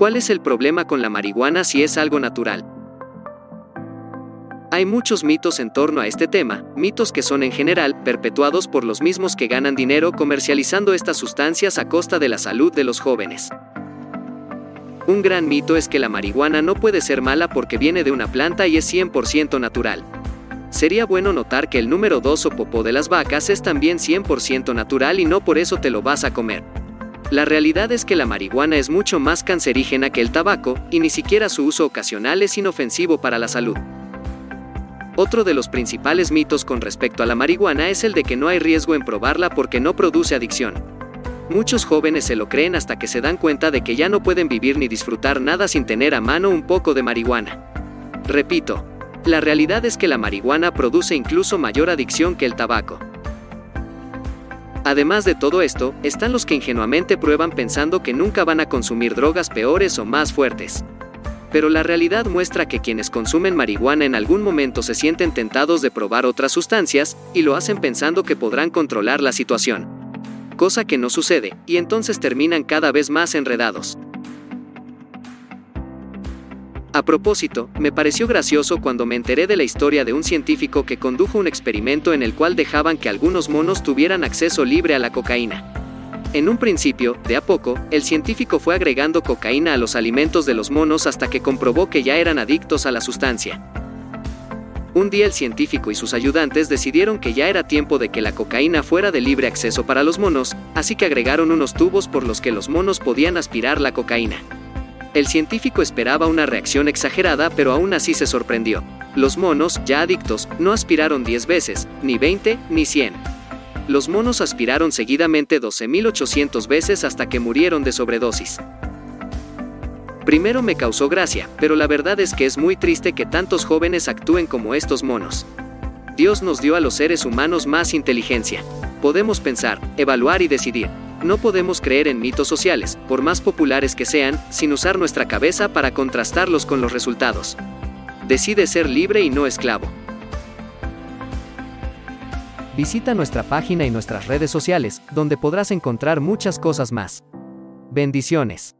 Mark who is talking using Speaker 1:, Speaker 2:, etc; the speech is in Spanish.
Speaker 1: ¿Cuál es el problema con la marihuana si es algo natural? Hay muchos mitos en torno a este tema, mitos que son en general perpetuados por los mismos que ganan dinero comercializando estas sustancias a costa de la salud de los jóvenes. Un gran mito es que la marihuana no puede ser mala porque viene de una planta y es 100% natural. Sería bueno notar que el número 2 o popó de las vacas es también 100% natural y no por eso te lo vas a comer. La realidad es que la marihuana es mucho más cancerígena que el tabaco, y ni siquiera su uso ocasional es inofensivo para la salud. Otro de los principales mitos con respecto a la marihuana es el de que no hay riesgo en probarla porque no produce adicción. Muchos jóvenes se lo creen hasta que se dan cuenta de que ya no pueden vivir ni disfrutar nada sin tener a mano un poco de marihuana. Repito, la realidad es que la marihuana produce incluso mayor adicción que el tabaco. Además de todo esto, están los que ingenuamente prueban pensando que nunca van a consumir drogas peores o más fuertes. Pero la realidad muestra que quienes consumen marihuana en algún momento se sienten tentados de probar otras sustancias, y lo hacen pensando que podrán controlar la situación. Cosa que no sucede, y entonces terminan cada vez más enredados. A propósito, me pareció gracioso cuando me enteré de la historia de un científico que condujo un experimento en el cual dejaban que algunos monos tuvieran acceso libre a la cocaína. En un principio, de a poco, el científico fue agregando cocaína a los alimentos de los monos hasta que comprobó que ya eran adictos a la sustancia. Un día el científico y sus ayudantes decidieron que ya era tiempo de que la cocaína fuera de libre acceso para los monos, así que agregaron unos tubos por los que los monos podían aspirar la cocaína. El científico esperaba una reacción exagerada, pero aún así se sorprendió. Los monos, ya adictos, no aspiraron 10 veces, ni 20, ni 100. Los monos aspiraron seguidamente 12.800 veces hasta que murieron de sobredosis. Primero me causó gracia, pero la verdad es que es muy triste que tantos jóvenes actúen como estos monos. Dios nos dio a los seres humanos más inteligencia. Podemos pensar, evaluar y decidir. No podemos creer en mitos sociales, por más populares que sean, sin usar nuestra cabeza para contrastarlos con los resultados. Decide ser libre y no esclavo. Visita nuestra página y nuestras redes sociales, donde podrás encontrar muchas cosas más. Bendiciones.